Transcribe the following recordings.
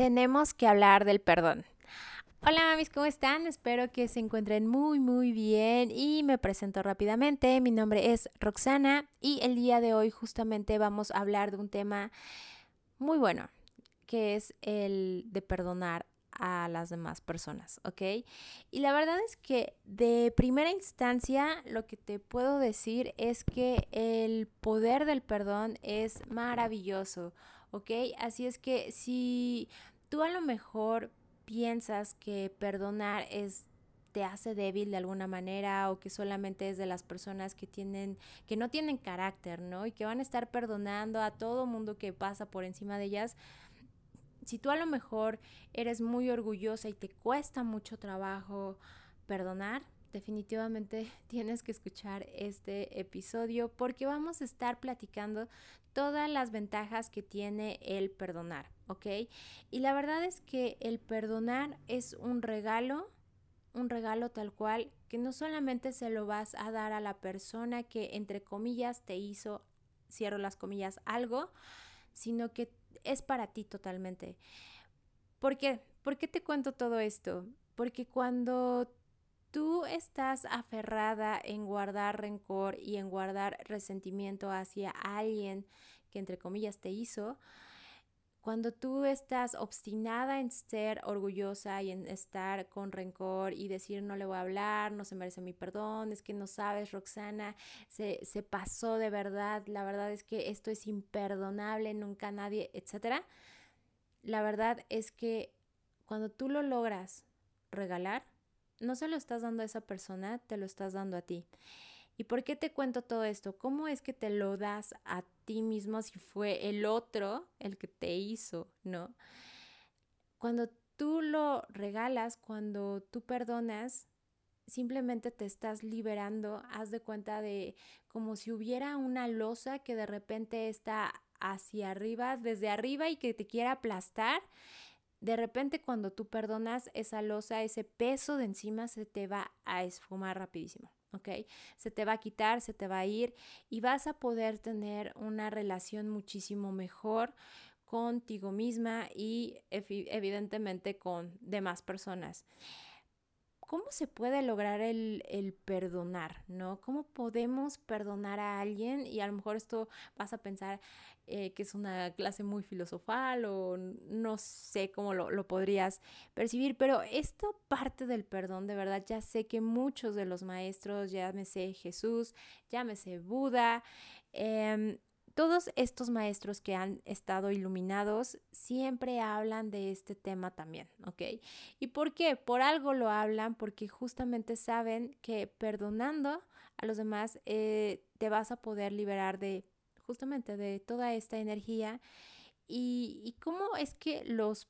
tenemos que hablar del perdón. Hola mamis, ¿cómo están? Espero que se encuentren muy muy bien y me presento rápidamente. Mi nombre es Roxana y el día de hoy justamente vamos a hablar de un tema muy bueno, que es el de perdonar a las demás personas, ¿ok? Y la verdad es que de primera instancia lo que te puedo decir es que el poder del perdón es maravilloso, ¿ok? Así es que si tú a lo mejor piensas que perdonar es te hace débil de alguna manera o que solamente es de las personas que tienen que no tienen carácter, ¿no? Y que van a estar perdonando a todo mundo que pasa por encima de ellas. Si tú a lo mejor eres muy orgullosa y te cuesta mucho trabajo perdonar, definitivamente tienes que escuchar este episodio porque vamos a estar platicando todas las ventajas que tiene el perdonar, ¿ok? Y la verdad es que el perdonar es un regalo, un regalo tal cual, que no solamente se lo vas a dar a la persona que entre comillas te hizo, cierro las comillas, algo, sino que es para ti totalmente. ¿Por qué? ¿Por qué te cuento todo esto? Porque cuando tú estás aferrada en guardar rencor y en guardar resentimiento hacia alguien que entre comillas te hizo, cuando tú estás obstinada en ser orgullosa y en estar con rencor y decir no le voy a hablar, no se merece mi perdón, es que no sabes, Roxana, se, se pasó de verdad, la verdad es que esto es imperdonable, nunca nadie, etcétera. La verdad es que cuando tú lo logras regalar, no se lo estás dando a esa persona, te lo estás dando a ti. ¿Y por qué te cuento todo esto? ¿Cómo es que te lo das a ti mismo si fue el otro el que te hizo, ¿no? Cuando tú lo regalas, cuando tú perdonas, simplemente te estás liberando, haz de cuenta de como si hubiera una losa que de repente está hacia arriba, desde arriba y que te quiera aplastar de repente cuando tú perdonas esa losa, ese peso de encima se te va a esfumar rapidísimo, ¿ok? Se te va a quitar, se te va a ir y vas a poder tener una relación muchísimo mejor contigo misma y evidentemente con demás personas. ¿Cómo se puede lograr el, el, perdonar? ¿No? ¿Cómo podemos perdonar a alguien? Y a lo mejor esto vas a pensar, eh, que es una clase muy filosofal o no sé cómo lo, lo, podrías percibir, pero esta parte del perdón, de verdad, ya sé que muchos de los maestros, llámese Jesús, llámese Buda, eh, todos estos maestros que han estado iluminados siempre hablan de este tema también, ¿ok? ¿Y por qué? Por algo lo hablan, porque justamente saben que perdonando a los demás eh, te vas a poder liberar de justamente de toda esta energía y, cómo es que los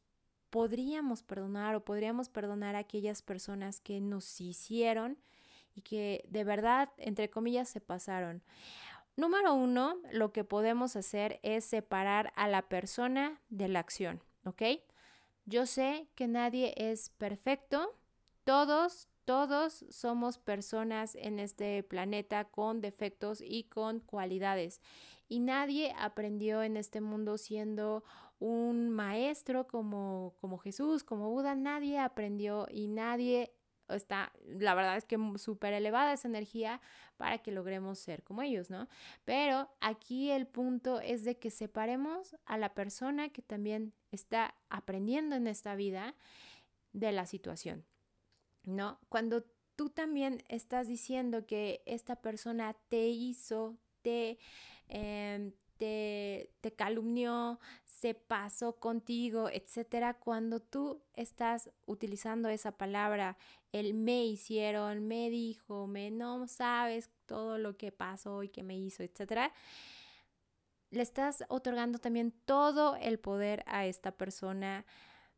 podríamos perdonar o podríamos perdonar a aquellas personas que nos hicieron y que de verdad, entre comillas, se pasaron. Número uno, lo que podemos hacer es separar a la persona de la acción, ¿ok? Yo sé que nadie es perfecto, todos todos somos personas en este planeta con defectos y con cualidades. Y nadie aprendió en este mundo siendo un maestro como, como Jesús, como Buda. Nadie aprendió y nadie está, la verdad es que súper elevada esa energía para que logremos ser como ellos, ¿no? Pero aquí el punto es de que separemos a la persona que también está aprendiendo en esta vida de la situación. ¿no? Cuando tú también estás diciendo que esta persona te hizo, te, em, te, calumnió, se pasó contigo, etcétera, cuando tú estás utilizando esa palabra, el me hicieron, me dijo, me no sabes todo lo que pasó y que me hizo, etcétera, le estás otorgando también todo el poder a esta persona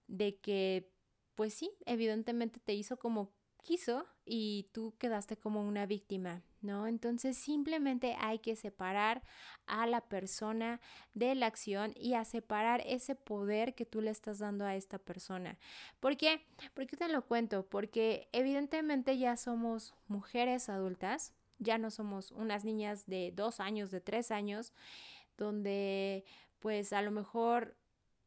de que pues sí, evidentemente te hizo como quiso y tú quedaste como una víctima, ¿no? Entonces simplemente hay que separar a la persona de la acción y a separar ese poder que tú le estás dando a esta persona. ¿Por qué? ¿Por qué te lo cuento? Porque evidentemente ya somos mujeres adultas, ya no somos unas niñas de dos años, de tres años, donde pues a lo mejor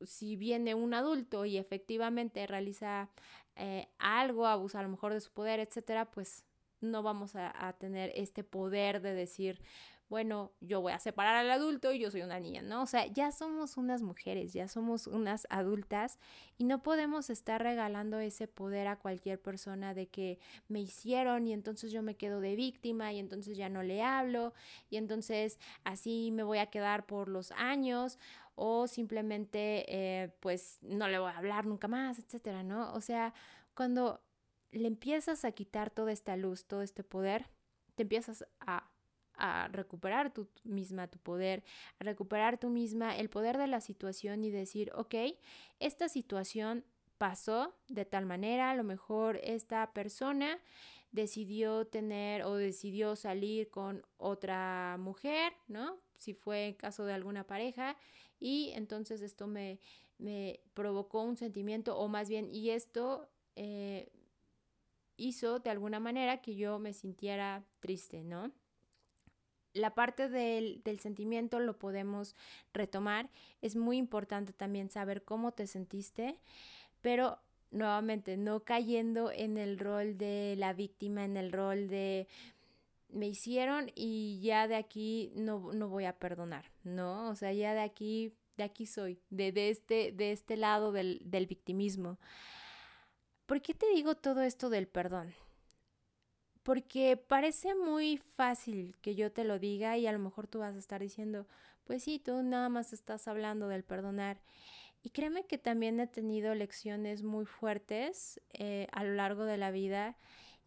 si viene un adulto y efectivamente realiza eh, algo, abusa a lo mejor de su poder, etcétera, pues no vamos a, tener este poder de decir, bueno, yo voy a separar al adulto y yo soy una niña, ¿no? O sea, ya somos unas mujeres, ya somos unas adultas y no podemos estar regalando ese poder a cualquier persona de que me hicieron y entonces yo me quedo de víctima y entonces ya no le hablo y entonces así me voy a quedar por los años o simplemente eh, pues no le voy a hablar nunca más, etcétera, ¿no? O sea, cuando le empiezas a quitar toda esta luz, todo este poder, te empiezas a, a recuperar tú misma tu poder, a recuperar tú misma el poder de la situación y decir, ok, esta situación pasó de tal manera, a lo mejor esta persona decidió tener o decidió salir con otra mujer, ¿no? Si fue en caso de alguna pareja, y entonces esto me, me provocó un sentimiento, o más bien, y esto eh, hizo de alguna manera que yo me sintiera triste, ¿no? La parte del, del, sentimiento lo podemos retomar. Es muy importante también saber cómo te sentiste, pero nuevamente no cayendo en el rol de la víctima, en el rol de me hicieron y ya de aquí no, no voy a perdonar, ¿no? O sea, ya de aquí, de aquí soy, de, de este, de este lado del, del victimismo. ¿Por qué te digo todo esto del perdón? Porque parece muy fácil que yo te lo diga y a lo mejor tú vas a estar diciendo, pues sí, tú nada más estás hablando del perdonar. Y créeme que también he tenido lecciones muy fuertes eh, a lo largo de la vida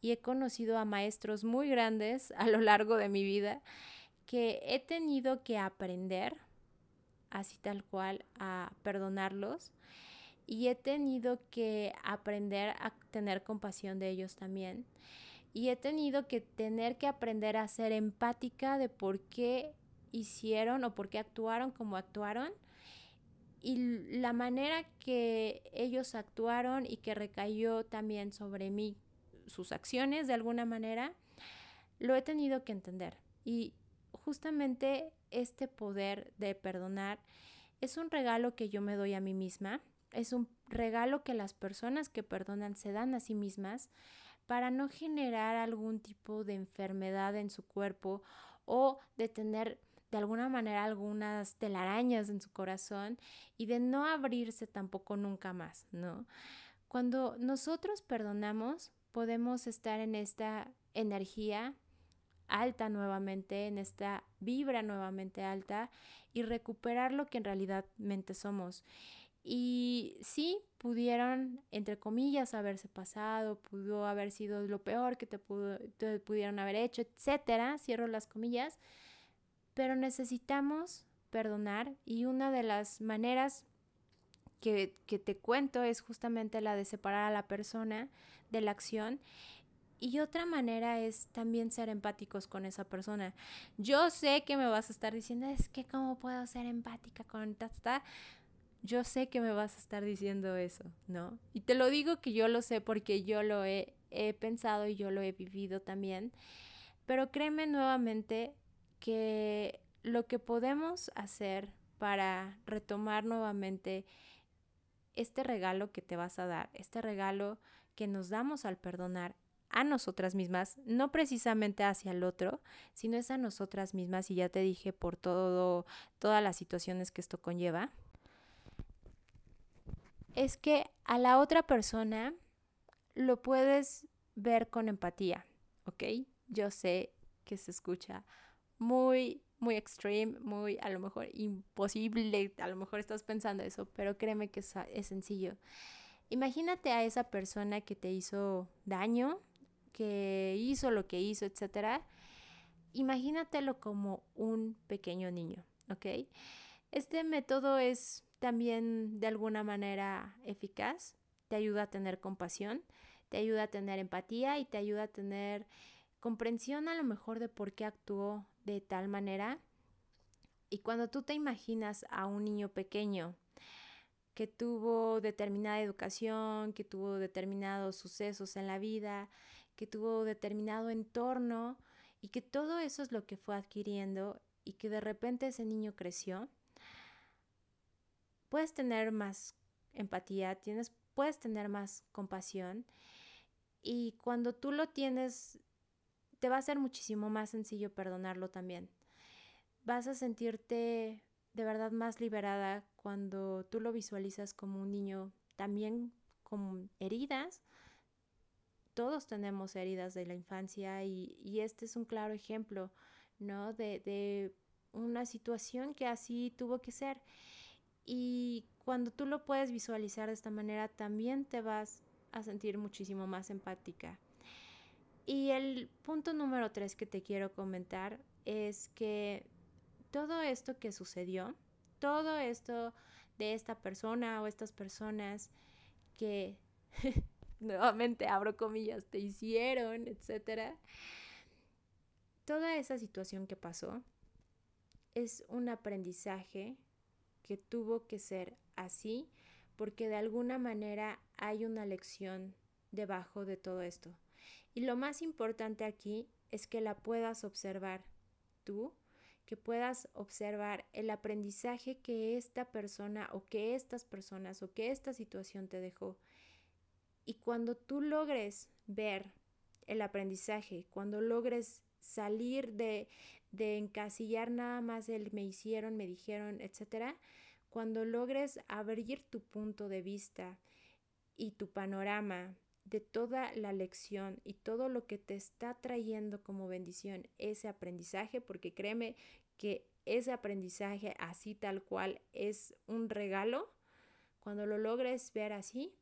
y he conocido a maestros muy grandes a lo largo de mi vida que he tenido que aprender, así tal cual, a perdonarlos y he tenido que aprender a tener compasión de ellos también. Y he tenido que tener que aprender a ser empática de por qué hicieron o por qué actuaron como actuaron y la manera que ellos actuaron y que recayó también sobre mí sus acciones de alguna manera, lo he tenido que entender. Y justamente este poder de perdonar es un regalo que yo me doy a mí misma es un regalo que las personas que perdonan se dan a sí mismas para no generar algún tipo de enfermedad en su cuerpo o de tener de alguna manera algunas telarañas en su corazón y de no abrirse tampoco nunca más, ¿no? Cuando nosotros perdonamos, podemos estar en esta energía alta nuevamente, en esta vibra nuevamente alta y recuperar lo que en realidad somos. Y sí, pudieron, entre comillas, haberse pasado, pudo haber sido lo peor que te, pudo, pudieron haber hecho, etcétera, cierro las comillas, pero necesitamos perdonar y una de las maneras que, que, te cuento es justamente la de separar a la persona de la acción. Y otra manera es también ser empáticos con esa persona. Yo sé que me vas a estar diciendo, es que cómo puedo ser empática con ta, yo sé que me vas a estar diciendo eso, ¿no? Y te lo digo que yo lo sé porque yo lo he, pensado y yo lo he vivido también. Pero créeme nuevamente que lo que podemos hacer para retomar nuevamente este regalo que te vas a dar, este regalo que nos damos al perdonar a nosotras mismas, no precisamente hacia el otro, sino es a nosotras mismas y ya te dije por todo todas las situaciones que esto conlleva es que a la otra persona lo puedes ver con empatía, ¿ok? Yo sé que se escucha muy, muy extreme, muy a lo mejor imposible, a lo mejor estás pensando eso, pero créeme que es, sencillo. Imagínate a esa persona que te hizo daño, que hizo lo que hizo, etcétera. Imagínatelo como un pequeño niño, ¿ok? Este método es también de alguna manera eficaz, te ayuda a tener compasión, te ayuda a tener empatía y te ayuda a tener comprensión a lo mejor de por qué actuó de tal manera. Y cuando tú te imaginas a un niño pequeño que tuvo determinada educación, que tuvo determinados sucesos en la vida, que tuvo determinado entorno y que todo eso es lo que fue adquiriendo y que de repente ese niño creció, puedes tener más empatía, tienes, puedes tener más compasión y cuando tú lo tienes, te va a ser muchísimo más sencillo perdonarlo también. Vas a sentirte de verdad más liberada cuando tú lo visualizas como un niño también con heridas. Todos tenemos heridas de la infancia y, este es un claro ejemplo, ¿no? De, de una situación que así tuvo que ser. Y cuando tú lo puedes visualizar de esta manera, también te vas a sentir muchísimo más empática. Y el punto número tres que te quiero comentar es que todo esto que sucedió, todo esto de esta persona o estas personas que nuevamente abro comillas, te hicieron, etcétera. Toda esa situación que pasó es un aprendizaje que tuvo que ser así porque de alguna manera hay una lección debajo de todo esto. Y lo más importante aquí es que la puedas observar tú, que puedas observar el aprendizaje que esta persona o que estas personas o que esta situación te dejó. Y cuando tú logres ver el aprendizaje, cuando logres salir de, de encasillar nada más el me hicieron, me dijeron, etcétera, cuando logres abrir tu punto de vista y tu panorama de toda la lección y todo lo que te está trayendo como bendición ese aprendizaje, porque créeme que ese aprendizaje así tal cual es un regalo, cuando lo logres ver así,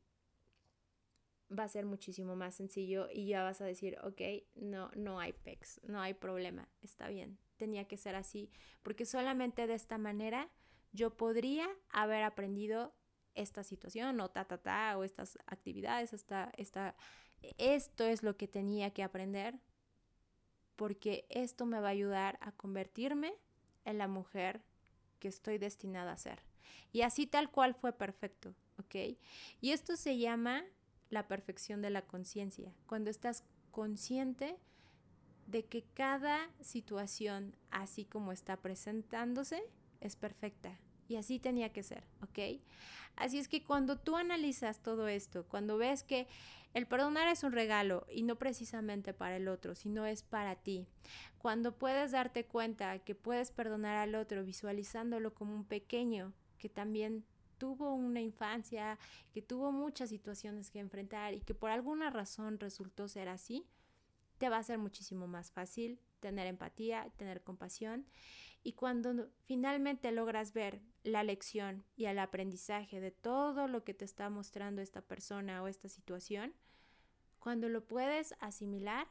va a ser muchísimo más sencillo y ya vas a decir, ok, no, no hay pex, no hay problema, está bien, tenía que ser así, porque solamente de esta manera yo podría haber aprendido esta situación o ta, ta, ta, o estas actividades, esta, esta, esto es lo que tenía que aprender, porque esto me va a ayudar a convertirme en la mujer que estoy destinada a ser. Y así tal cual fue perfecto, ¿ok? Y esto se llama la perfección de la conciencia, cuando estás consciente de que cada situación, así como está presentándose, es perfecta. Y así tenía que ser, ¿ok? Así es que cuando tú analizas todo esto, cuando ves que el perdonar es un regalo y no precisamente para el otro, sino es para ti, cuando puedes darte cuenta que puedes perdonar al otro visualizándolo como un pequeño que también tuvo una infancia, que tuvo muchas situaciones que enfrentar y que por alguna razón resultó ser así, te va a ser muchísimo más fácil tener empatía, tener compasión. Y cuando finalmente logras ver la lección y el aprendizaje de todo lo que te está mostrando esta persona o esta situación, cuando lo puedes asimilar,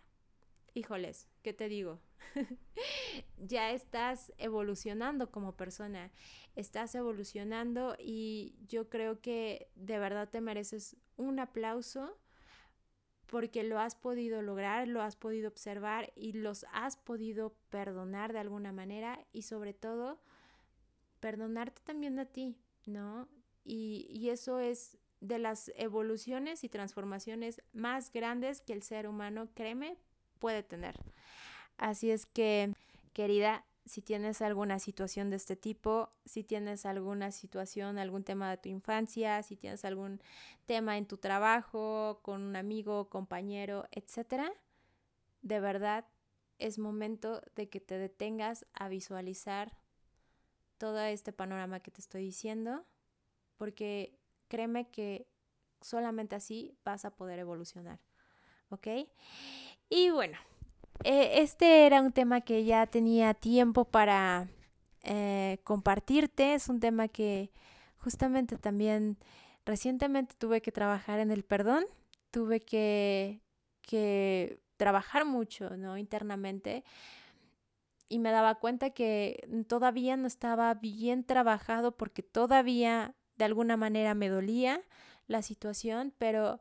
híjoles, ¿qué te digo? ya estás evolucionando como persona, estás evolucionando y yo creo que de verdad te mereces un aplauso porque lo has podido lograr, lo has podido observar y los has podido perdonar de alguna manera y sobre todo perdonarte también a ti, ¿no? Y, y eso es de las evoluciones y transformaciones más grandes que el ser humano, créeme, puede tener. Así es que, querida, si tienes alguna situación de este tipo, si tienes alguna situación, algún tema de tu infancia, si tienes algún tema en tu trabajo, con un amigo, compañero, etcétera, de verdad es momento de que te detengas a visualizar todo este panorama que te estoy diciendo, porque créeme que solamente así vas a poder evolucionar. ¿Ok? Y bueno, eh, este era un tema que ya tenía tiempo para eh, compartirte. Es un tema que justamente también recientemente tuve que trabajar en el perdón. Tuve que, que trabajar mucho, ¿no? Internamente. Y me daba cuenta que todavía no estaba bien trabajado porque todavía de alguna manera me dolía la situación, pero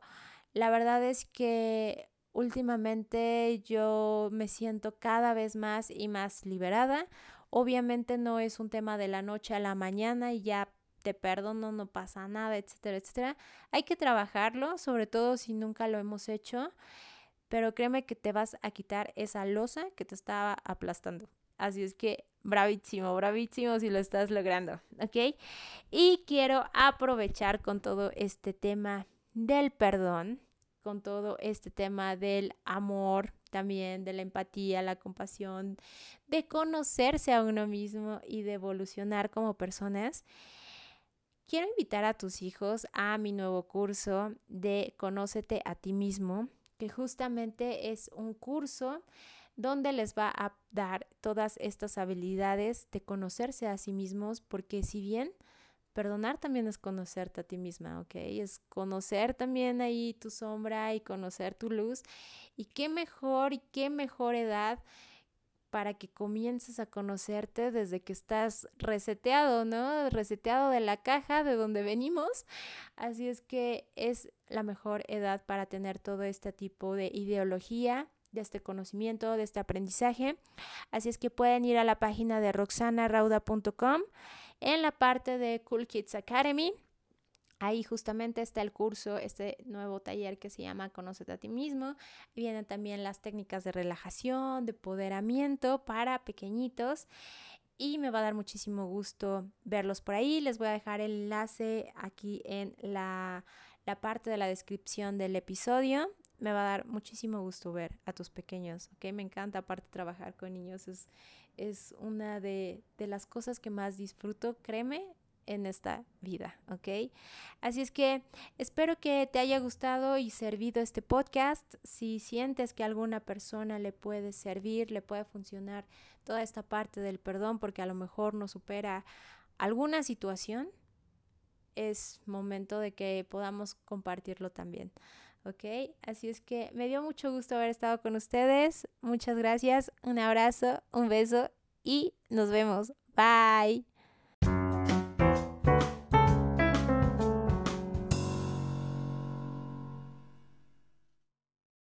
la verdad es que últimamente yo me siento cada vez más y más liberada. Obviamente no es un tema de la noche a la mañana y ya te perdono, no pasa nada, etcétera, etcétera. Hay que trabajarlo, sobre todo si nunca lo hemos hecho, pero créeme que te vas a quitar esa losa que te estaba aplastando. Así es que bravísimo, bravísimo si lo estás logrando, ¿ok? Y quiero aprovechar con todo este tema del perdón, con todo este tema del amor, también de la empatía, la compasión, de conocerse a uno mismo y de evolucionar como personas. Quiero invitar a tus hijos a mi nuevo curso de Conócete a ti mismo, que justamente es un curso donde les va a dar todas estas habilidades de conocerse a sí mismos, porque si bien perdonar también es conocerte a ti misma, ¿ok? Es conocer también ahí tu sombra y conocer tu luz. Y qué mejor y qué mejor edad para que comiences a conocerte desde que estás reseteado, ¿no? Reseteado de la caja de donde venimos. Así es que es la mejor edad para tener todo este tipo de ideología de este conocimiento, de este aprendizaje. Así es que pueden ir a la página de roxanarauda.com en la parte de Cool Kids Academy. Ahí justamente está el curso, este nuevo taller que se llama Conócete a ti mismo. Vienen también las técnicas de relajación, de empoderamiento para pequeñitos. Y me va a dar muchísimo gusto verlos por ahí. Les voy a dejar el enlace aquí en la, la parte de la descripción del episodio me va a dar muchísimo gusto ver a tus pequeños, ¿ok? Me encanta aparte trabajar con niños, es una de, de las cosas que más disfruto, créeme, en esta vida, ¿ok? Así es que espero que te haya gustado y servido este podcast. Si sientes que alguna persona le puede servir, le puede funcionar toda esta parte del perdón porque a lo mejor no supera alguna situación, es momento de que podamos compartirlo también. ¿Ok? Así es que me dio mucho gusto haber estado con ustedes. Muchas gracias, un abrazo, un beso y nos vemos. Bye.